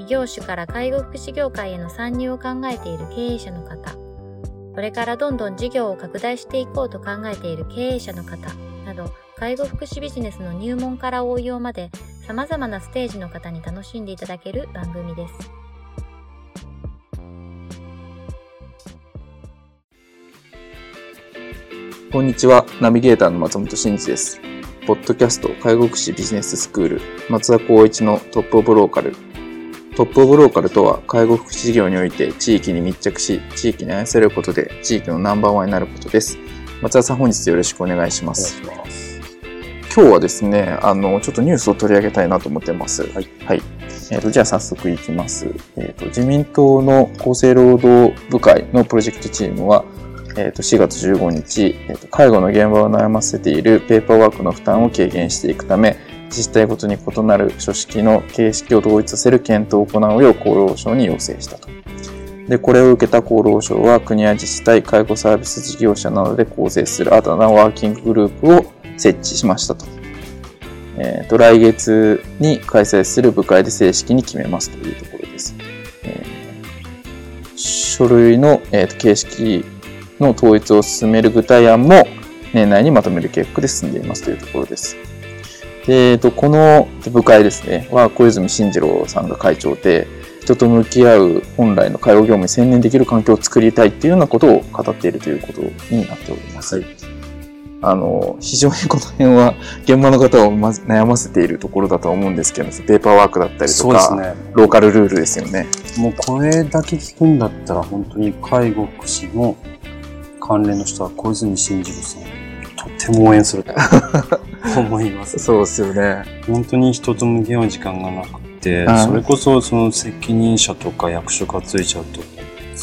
異業種から介護福祉業界への参入を考えている経営者の方、これからどんどん事業を拡大していこうと考えている経営者の方など、介護福祉ビジネスの入門から応用まで様々なステージの方に楽しんでいただける番組です。こんにちは、ナビゲーターの松本慎一です。ポッドキャスト介護福祉ビジネススクール松田光一のトップオブローカルトップオブローカルとは、介護福祉事業において地域に密着し、地域に愛されることで地域のナンバーワンになることです。松田さん、本日よろしくお願いします。ます今日はですね、あの、ちょっとニュースを取り上げたいなと思ってます。はい。はい。えっ、ー、と、じゃあ早速いきます。えっ、ー、と、自民党の厚生労働部会のプロジェクトチームは、えっ、ー、と、4月15日、えっ、と、介護の現場を悩ませているペーパーワークの負担を軽減していくため、自治体ごとに異なる書式の形式を統一させる検討を行うよう厚労省に要請したと。で、これを受けた厚労省は国や自治体、介護サービス事業者などで構成する新たなワーキンググループを設置しましたと。えっ、ー、と、来月に開催する部会で正式に決めますというところです。えー、書類の、えーと、形式の統一を進める具体案も年内にまとめる計画で進んでいますというところです。で、えっと、この部会ですね、は小泉進次郎さんが会長で、人と向き合う本来の介護業務に専念できる環境を作りたいっていうようなことを語っているということになっております。はい、あの、非常にこの辺は現場の方をま悩ませているところだと思うんですけど、ペーパーワークだったりとか、ね、ローカルルールですよね。もうこれだけ聞くんだったら本当に介護福祉の関連の人は小泉進次郎さん、とても応援すると。思います、ね、そうですよね。本当に人と向き合う時間がなくて、それこそその責任者とか役所がついちゃうと、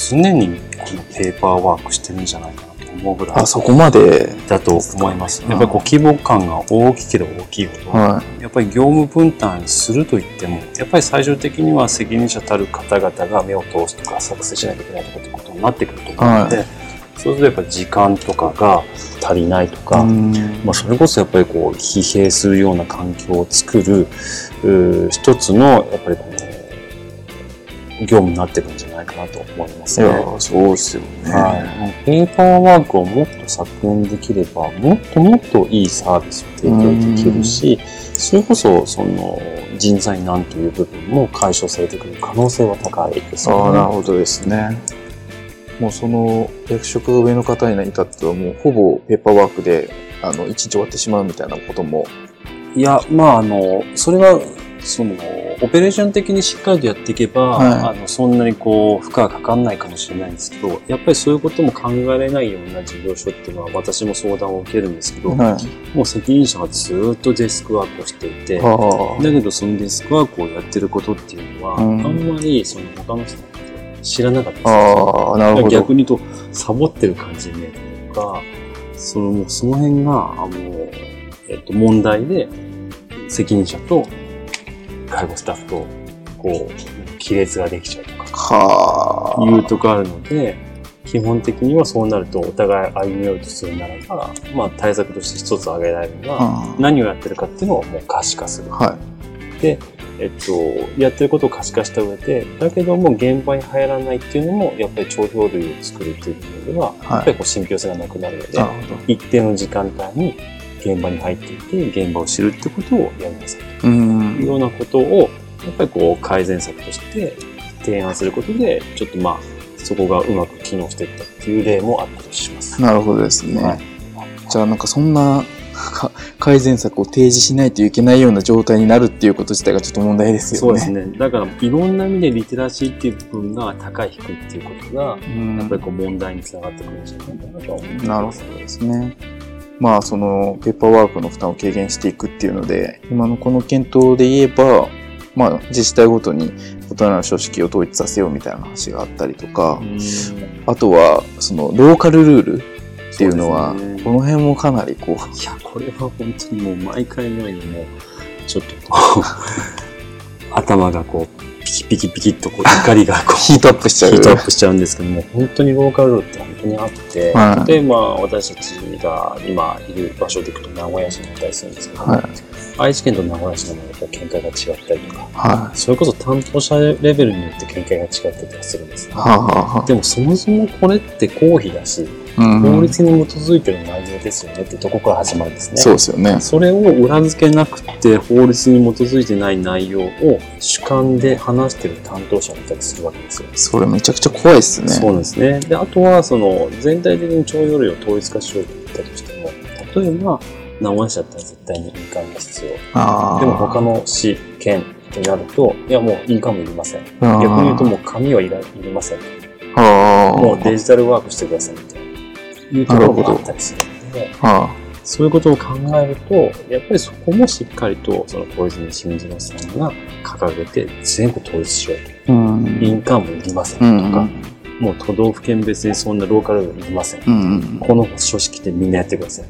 常にこのペーパーワークしてるんじゃないかなと思うぐらい。あ、そこまでだと思います。やっぱりこう規模感が大きければ大きいほど、はい、やっぱり業務分担すると言っても、やっぱり最終的には責任者たる方々が目を通すとか作成しないといけないとかってことになってくると思うので、はいそうするとやっぱ時間とかが足りないとか、まあ、それこそやっぱりこう疲弊するような環境を作る一つのやっぱりこの業務になってるんじゃないかなと思いますね。そうですよね、はい。ペーパーワークをもっと削減できればもっともっといいサービスを提供できるしそれこそその人材難という部分も解消されてくる可能性は高いですよね。あなるほどですね。もうその役職が上の方に至ってはもうほぼペーパーワークであの一日終わってしまうみたいなことも。いやまああのそれはそのオペレーション的にしっかりとやっていけば、はい、あのそんなにこう負荷がかかんないかもしれないんですけどやっぱりそういうことも考えられないような事業所っていうのは私も相談を受けるんですけど、はい、もう責任者がずっとデスクワークをしていて、だけどそのデスクワークをやってることっていうのは、うん、あんまりその他の人知らなかったですああ、なるほど。逆に言うと、サボってる感じに見えたりとか、その、その辺が、あの、えっと、問題で、責任者と介護スタッフと、こう、亀裂ができちゃうとか、はいうとこあるので、基本的にはそうなるとお互い歩み寄るとするならば、まあ対策として一つ挙げられるのは、何をやってるかっていうのをもう可視化する。はい。で、えっと、やってることを可視化した上で、だけども現場に入らないっていうのも、やっぱり帳票類を作るっていうのでは、はい、やっぱりこう信憑性がなくなるので、一定の時間帯に現場に入っていて、現場を知るってことをやりなさいというようなことを、やっぱりこう改善策として提案することで、ちょっとまあ、そこがうまく機能していったっていう例もあったりします。なるほどですね。はい、じゃあなんかそんな改善策を提示しないといけないような状態になるっていうこと自体がちょっと問題ですよね。そうですね。だから、いろんな意味でリテラシーっていう部分が高い低いっていうことが、やっぱりこう問題につながってくるんじゃないかなと思います。なるほどですね。まあ、その、ペーパーワークの負担を軽減していくっていうので、今のこの検討で言えば、まあ、自治体ごとに異なる書式を統一させようみたいな話があったりとか、あとは、その、ローカルルールっていうのは、ねこの辺もかなりこう、いや、これは本当にもう毎回のようにもう、ちょっとこう、頭がこう、ピキピキピキっとこう怒りがこう、ヒートアップしちゃう。ヒートアップしちゃうんですけども、本当にローカルって本当にあって、はいで、まあ、私たちが今いる場所で行くと名古屋市に行ったりするんですけど、はい愛知県と名古屋市でもやっぱり見解が違ったりとか、はそれこそ担当者レベルによって見解が違ったりとかするんですい。ね。はあ、はあはでもそもそもこれって公費だし、法律に基づいてる内容ですよねってとこから始まるんですね。そうですよね。それを裏付けなくて法律に基づいてない内容を主観で話してる担当者がいたりするわけですよ。それめちゃくちゃ怖いですね。そうですね。で、あとは、その、全体的に徴用類を統一化しようと言ったとしても、例えば、名古屋市だったら絶対に印鑑が必要。でも他の市、県ってなると、いやもう印鑑もいりません。逆に言うともう紙はいらいりません。もうデジタルワークしてくださいみたいな。いうところもあったりするので、はそういうことを考えると、やっぱりそこもしっかりと、その小泉進次郎さんが掲げて全部統一しよう。と。印鑑もいりませんとうんか、もう都道府県別にそんなローカルルールいりません。うんうん。この組織でみんなやってください。っ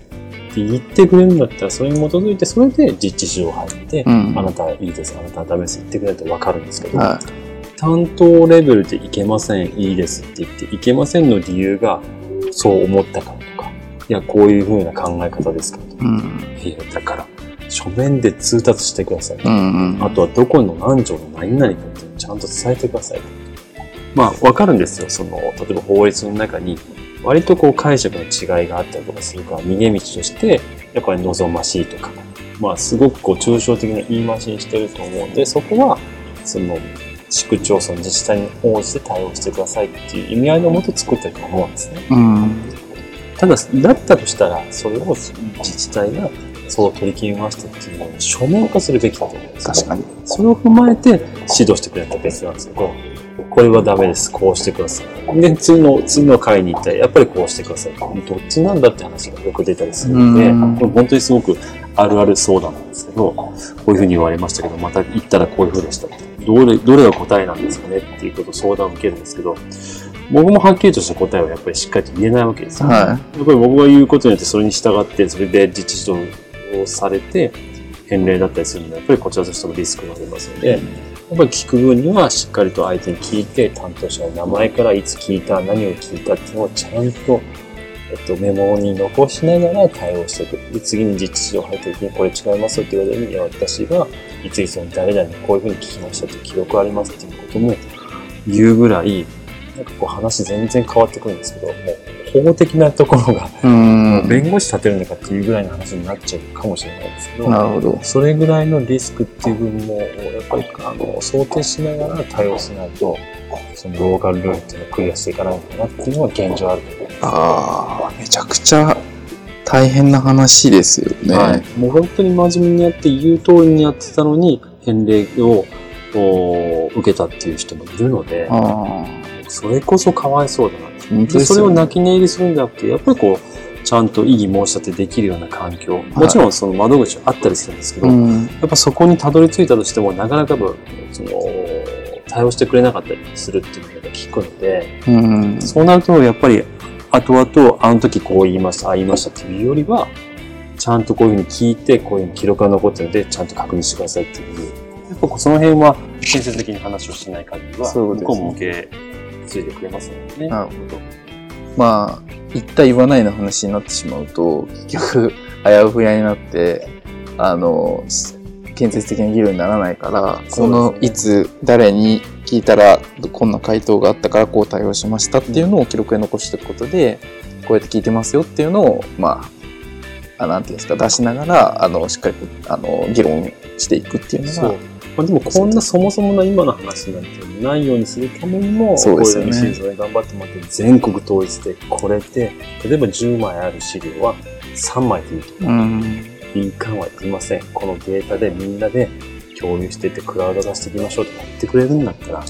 て言ってくれるんだったら、それに基づいて、それで実地上入って、うん。あなたはいいです、あなたはダメです、言ってくれるとわかるんですけど、は担当レベルでいけません、いいですって言って、いけませんの理由が、そう思ったからとか、いや、こういう風な考え方ですからとか、うん。いや、だから、書面で通達してください。うんうん。あとはどこの何条の何々かっていうのをちゃんと伝えてください。まあ、わかるんですよ。その、例えば法律の中に、割とこう解釈の違いがあったりとかするから、逃げ道として、やっぱり望ましいとか、まあ、すごくこう抽象的な言い回しにしてると思うんで、そこは、その、市区町村自治体に応じて対応してくださいっていう意味合いのもと作ってると思うんですね。うん。ただ、だったとしたら、それを自治体がそう取り決めましたっていうのを書面化するべきだと思うんですね確かに。それを踏まえて指導してくれたら別なんですけど、これはダメです。こうしてください。で、次の、次の会に行ったら、やっぱりこうしてください。どっちなんだって話がよく出たりするので、うんこれ本当にすごくあるある相談なんですけど、こういうふうに言われましたけど、また行ったらこういうふうでした。どれ、どれが答えなんですかねっていうことを相談を受けるんですけど、僕もはっきりとした答えをやっぱりしっかりと言えないわけですよ。はやっぱり僕が言うことによってそれに従って、それで自治指導をされて、返礼だったりするので、やっぱりこちらとしてもリスクがありますので、やっぱり聞く分にはしっかりと相手に聞いて、担当者の名前からいつ聞いた、何を聞いたっていうのをちゃんと、えっと、メモに残しながら対応していく。で、次に実地上入った時にこれ違いますよって言われるには、私が、いついつの誰々にこういうふうに聞きましたって記録ありますっていうことも言うぐらい、なんかこう話全然変わってくるんですけど、もう法的なところが。弁護士立てるのかっていうぐらいの話になっちゃうかもしれないですけど、なるほど。それぐらいのリスクっていう部分も、やっぱりあの想定しながら対応しないと、そのローカルルールっていうのをクリアしていかないのかなっていうのは現状あると。ああ、めちゃくちゃ大変な話ですよね。はい、もう本当に真面目にやって言う通りにやってたのに、返礼を受けたっていう人もいるので、あそれこそかわいそうだなって。あ、本当でそれを。泣き寝入りするんじゃなくて、やっぱりこう、ちゃんと異議申し立てできるような環境、もちろんその窓口はあったりするんですけど、うん。やっぱそこにたどり着いたとしても、なかなかぶその、対応してくれなかったりするっていうのが聞くので、うん。そうなるとやっぱり、後々、あの時こう言いました、ああ言いましたっていうよりは、ちゃんとこういうふうに聞いて、こういうふうに記録が残ってるので、ちゃんと確認してくださいっていう。やっぱその辺は、建設的に話をしない限りは、そうですね向こうも受け継いでくれますのでね。なるほど。まあ、言った言わないの話になってしまうと、結局、あやふやになって、あの、建設的な議論にならないから、この、いつ、誰に聞いたら、こんな回答があったからこう対応しましたっていうのを記録に残していくことで、こうやって聞いてますよっていうのを、まあ、あなんていうんですか、出しながら、あの、しっかりと、あの、議論していくっていうのが。まあ、でもこんなそもそもな今の話なんてないようにするためにも、そうですよねこういうシーズンで頑張ってもらって、全国統一でこれで、例えば10枚ある資料は3枚でいいと。うん。印鑑はいりません。このデータでみんなで共有しててクラウド化していきましょうって言ってくれるんだったら、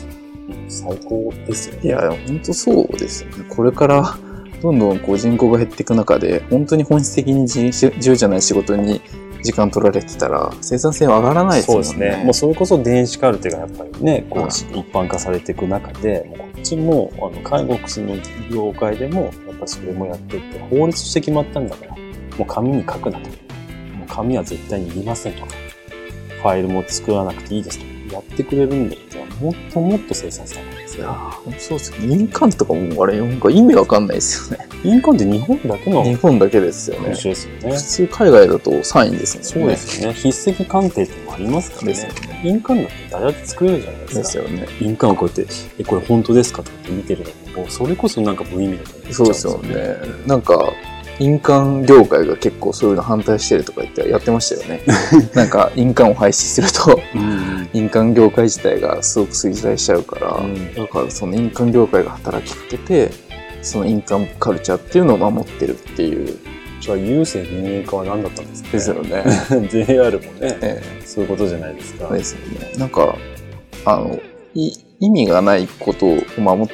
最高ですよね。いや、本当そうですよね。これから、どんどんこう人口が減っていく中で、本当に本質的に重重要じゃない仕事に時間取られてたら生産性は上がらないですもんね。そうですね。もうそれこそ電子カルテがやっぱりね、こうはい一般化されていく中で、もうこっちも、あの、介護薬の業界でも、やっぱそれもやっていって、法律して決まったんだから、もう紙に書くなと。もう紙は絶対にいりませんとか、ファイルも作らなくていいですとか、やってくれるんだったら、もっともっと生産性上がるんですよ。いやーそうですね。印鑑とかもあれ、なんか意味わかんないですよね。印鑑って日本だけの？日本だけですよねですよね普。通海外だとサインですそもんね。うですよね。筆跡鑑定ってのもありますからね。ですよね。印鑑だって誰だって作れるじゃないですか。ですよね。印鑑をこうやって、え、これ本当ですか？とかって見てるのも、それこそなんか無意味だと思っちゃそうですよね。なんか、印鑑業界が結構そういうの反対してるとか言ってやってましたよね。なんか印鑑を廃止すると、うん。印鑑業界自体がすごく衰退しちゃうから、うんだからその印鑑業界が働きかけて、その印鑑カルチャーっていうのを守ってるっていう。じゃあ、郵政民営化は何だったんですか、ね、ですよね。JR もね、えそういうことじゃないですか。えですよね。なんか、あの、い意味がないことを守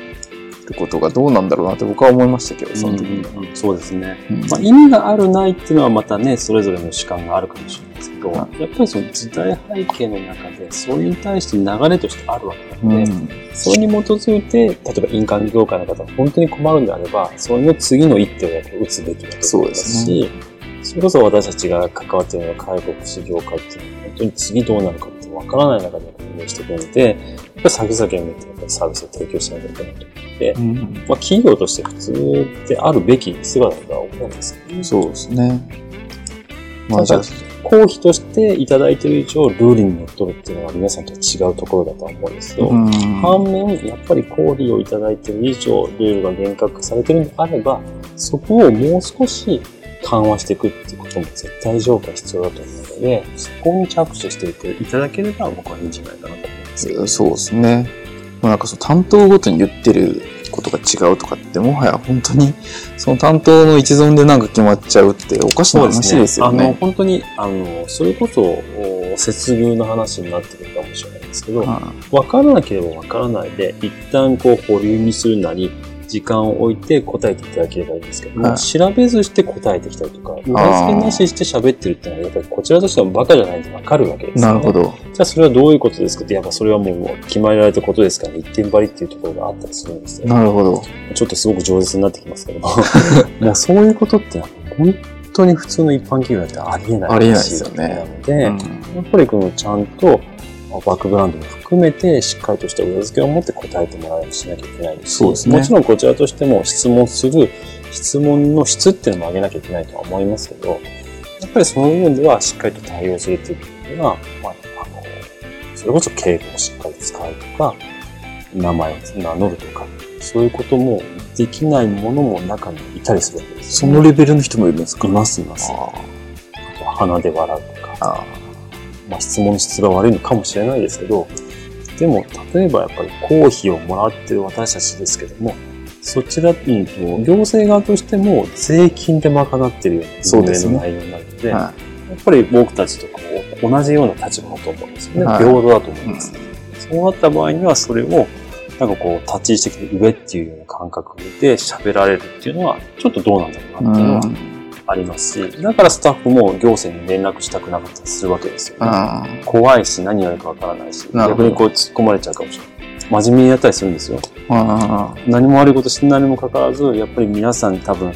ることがどうなんだろうなって僕は思いましたけど、その時。うんうん。そうですね。うん。まあ、意味があるないっていうのはまたね、それぞれの主観があるかもしれないですけど、はやっぱりその時代背景の中で、それに対して流れとしてあるわけなので、うん。それに基づいて、例えば印鑑業界の方が本当に困るんであれば、それの次の一手を打つべきだと思いますし、それこそ私たちが関わっているような介護福祉業界っていうのは、本当に次どうなるかってわからない中で運営していくので、先々に向いてサービスを提供しなきゃいけないと思って、うんまあ、企業として普通であるべき姿だとは思うんですよね。そうですね。まあただじゃあ、公費としていただいている以上、ルールにのっとるっていうのは皆さんとは違うところだとは思うんですけど、うん反面、やっぱり公費をいただいている以上、ルールが厳格化されているのであれば、そこをもう少し緩和していくっていうことも絶対条件必要だと思うので、そこに着手していていただければ僕はいいんじゃないかなと。そうですね。まあなんかその担当ごとに言ってることが違うとかって、もはや本当に その担当の一存でなんか決まっちゃうっておかしな話ですよあの、ね。本当に、あの、それこそ、お接遇の話になってくるかもしれないんですけど、はわからなければわからないで、一旦こう保留にするなり、時間を置いて答えていただければいいんですけども、はい調べずして答えてきたりとか、裏付けなしして喋ってるっていうのは、やっぱりこちらとしてはバカじゃないんでわかるわけですよ、ね。なるほ。ど。じゃあそれはどういうことですかって、やっぱそれはもう決まられたことですから、一点張りっていうところがあったりするんですよ。なるほど。ちょっとすごく饒舌になってきますけども、もうそういうことって本当に普通の一般企業だってありえないありえないですよね話なので、うんやっぱりこのちゃんとバックグラウンドも含めてしっかりとした裏付けを持って答えてもらうようにしなきゃいけないですしそうですね。もちろんこちらとしても質問する質問の質っていうのも上げなきゃいけないとは思いますけど、やっぱりその部分ではしっかりと対応するっていう部分では、まあ、あの、それこそ敬語をしっかり使うとか、名前を名乗るとか、そういうこともできないものも中にいたりするわけです。ね、のレベルの人もいるんですか？いますいます。ああとは鼻で笑うとか、あまあ、質問の質が悪いのかもしれないですけど、でも、例えばやっぱり公費をもらってる私たちですけども、そちら、うんと、行政側としても税金で賄ってるような運営の内容になるので、はやっぱり僕たちとかも同じような立場だと思うんですよね。はい。平等だと思います。そうなった場合には、それを、なんかこう、立ち位置的に上っていうような感覚で喋られるっていうのは、ちょっとどうなんだろうなっていうのはありますし、だからスタッフも行政に連絡したくなかったりするわけですよね。あ怖いし、何言われるかわからないし、逆にこう突っ込まれちゃうかもしれない。真面目にやったりするんですよ。あ何も悪いことしてないにもかかわらず、やっぱり皆さん多分、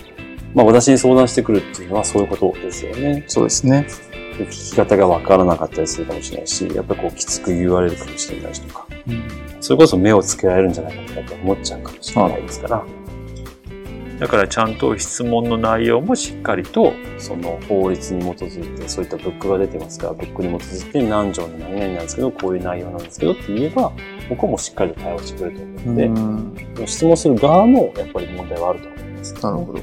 まあ私に相談してくるっていうのはそういうことですよね。そうですね。で聞き方がわからなかったりするかもしれないし、やっぱりこうきつく言われるかもしれないしとか、それこそ目をつけられるんじゃないかとかって思っちゃうかもしれないですから。だからちゃんと質問の内容もしっかりと、その法律に基づいて、そういったブックが出てますから、ブックに基づいて何条の何々なんですけど、こういう内容なんですけどって言えば、僕はもうしっかりと対応してくれると思うので、うん質問する側もやっぱり問題はあると思います。なるほど。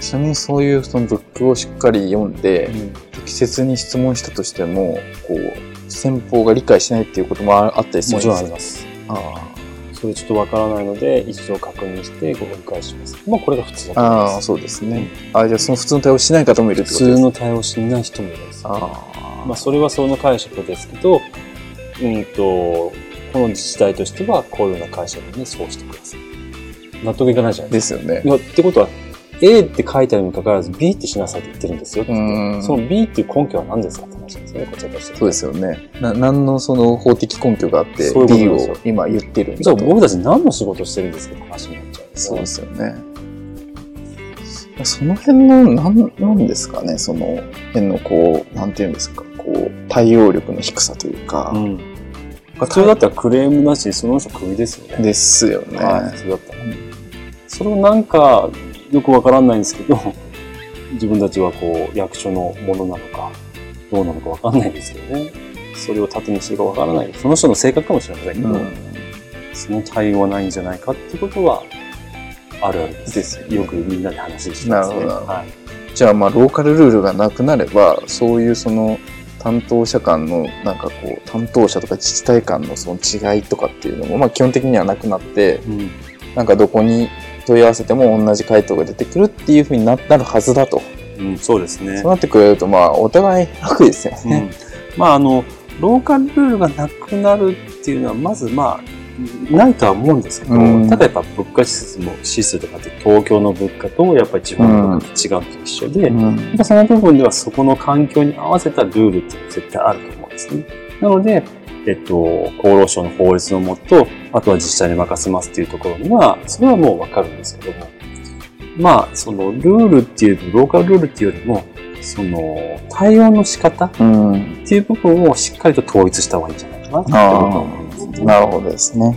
ちなみにそういうそのブックをしっかり読んで、適切に質問したとしても、こう、先方が理解しないっていうこともああったりするもちろんあでります。すあそれちょっとわからないので、一度確認してご理解します。まあこれが普通だああ。そうですね。あじゃあその普通の対応しない方もいるって普ことです通の対応しない人もいます。ああ、まあそれはその解釈ですけど、うんと、この自治体としてはこういうような解釈にそうしてください。納得いかないじゃないですですよねってことは、A って書いてあるにもかかわらず B ってしなさいって言ってるんですよって。その B っていう根拠は何ですかって話なんですよね、ことしてはそうですよね。な、何のその法的根拠があって B を今言ってるんじゃあ。僕たち何の仕事してるんですかって話になっちゃうそうですよね。その辺の、なん、なんですかね、その辺のこう、なんていうんですか、こう、対応力の低さというか、うん。普通だったらクレームなしにその人クビですよね。ですよね。はい、普通だったら。それをなんか、よくわからないんですけど、自分たちはこう、役所のものなのか、どうなのかわかんないんですけどね。それを盾にしてるかわからない。その人の性格かもしれませんけど、うんその対応はないんじゃないかってことは、あるあるです。よくみんなで話してますね。はい。じゃあまあローカルルールがなくなればそういうその担当者間のなんかこう担当者とか自治体間のその違いとかっていうのもまあ基本的にはなくなってうん。なんかどこに問い合わせても同じ回答が出てくるっていうふうにななるはずだと、うん、そうですねそう。なってくれるとまあお互い楽ですようね。ん、まああのローカルルールがなくなるっていうのはまずまあないとは思うんですけど、うんただやっぱ物価指数も指数とかって東京の物価とやっぱり地方の物価って違うのと一緒で、うんその部分ではそこの環境に合わせたルールって絶対あると思うんですね。なので、えっと、厚労省の法律のもと、あとは自治体に任せますっていうところには、それはもうわかるんですけども、まあ、そのルールっていう、ローカルルールっていうよりも、その、対応の仕方うんっていう部分をしっかりと統一した方がいいんじゃないかなって僕は思いますねなるほどですね。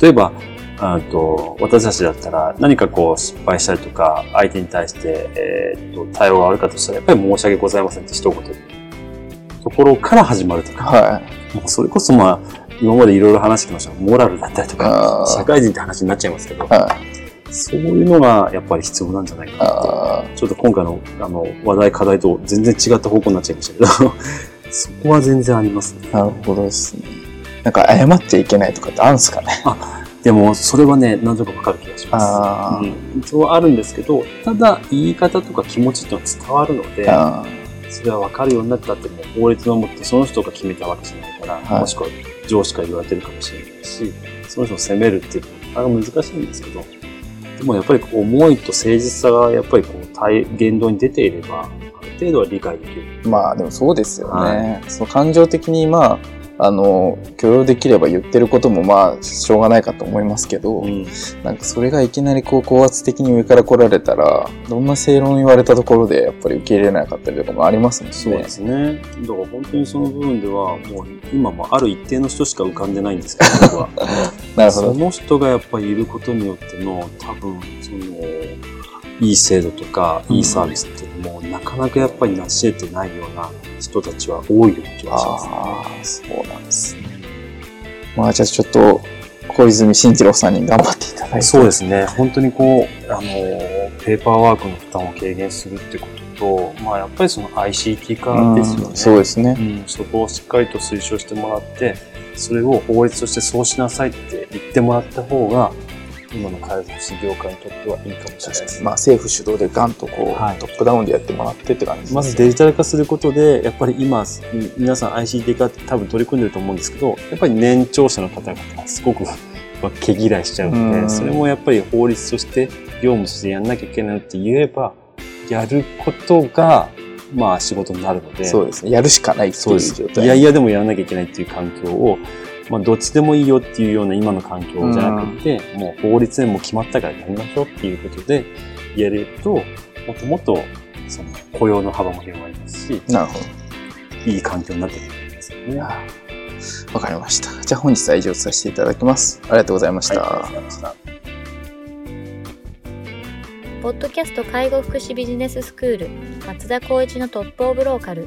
例えば、あと私たちだったら何かこう失敗したりとか、相手に対して、えーっと対応が悪かったとしたら、やっぱり申し訳ございませんって一言ところから始まるとか、はい。もうそれこそまあ、今までいろいろ話してきましたがモラルだったりとか、社会人って話になっちゃいますけど、はい。そういうのがやっぱり必要なんじゃないかなちょっと今回のあの話題、課題と全然違った方向になっちゃいましたけど、そこは全然ありますね。あ、なるほどですね。なんか謝っちゃいけないとかってあるんですかね。でも、それはね、なんとなくわかる気がします。あうん、そうあるんですけど、ただ、言い方とか気持ちっていうのは伝わるので、あそれはわかるようになったってもう法律のもってその人が決めたわけじゃないから、はいもしくは上司から言われてるかもしれないし、その人を責めるっていうのは難しいんですけど、でもやっぱり思いと誠実さがやっぱりこう対言動に出ていれば、ある程度は理解できる。まあでもそうですよね。はその感情的にまあ、あの、許容できれば言ってることもまあ、しょうがないかと思いますけど、うんなんかそれがいきなりこう高圧的に上から来られたら、どんな正論言われたところでやっぱり受け入れなかったりとかもありますもんね。そうですね。だから本当にその部分では、もう今もある一定の人しか浮かんでないんですけど、僕は。そ なるほど。の人がやっぱりいることによっての、多分、その、いい制度とか、うんいいサービスっていうのも、なかなかやっぱり成し得てないような人たちは多いような気がします、ね。ああ、そうなんですね。まあじゃあちょっと、小泉進次郎さんに頑張っていただいて。そうですね。本当にこう、あの、ペーパーワークの負担を軽減するってことと、まあやっぱりその ICT 化ですよね。うんそうですね。うん、そこをしっかりと推奨してもらって、それを法律としてそうしなさいって言ってもらった方が、今の介護福祉業界にとってはいいかもしれないですね。まあ政府主導でガンとこう、はいトップダウンでやってもらってって感じですねまずデジタル化することで、やっぱり今、皆さん ICT 化って多分取り組んでると思うんですけど、やっぱり年長者の方々がすごく 毛嫌いしちゃうので、うんそれもやっぱり法律として業務としてやんなきゃいけないって言えば、やることが、まあ仕事になるので、そうですね。やるしかないっていう。状態。いやいやでもやらなきゃいけないっていう環境を、まあどっちでもいいよっていうような今の環境じゃなくて、もう法律でもう決まったからやりましょうっていうことでやれると、もっともっとその雇用の幅も広がりますし、なるほど。いい環境になってくると思いますよね。はい、わかりました。じゃあ本日は以上とさせていただきます。ありがとうございました。ありがとうございました。ポッドキャスト介護福祉ビジネススクール松田光一のトップオブローカル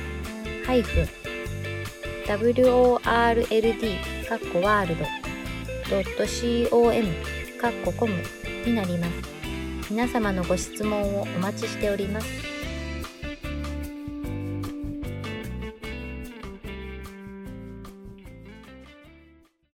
World かっこワールド .com かっこコムになります。皆様のご質問をお待ちしております。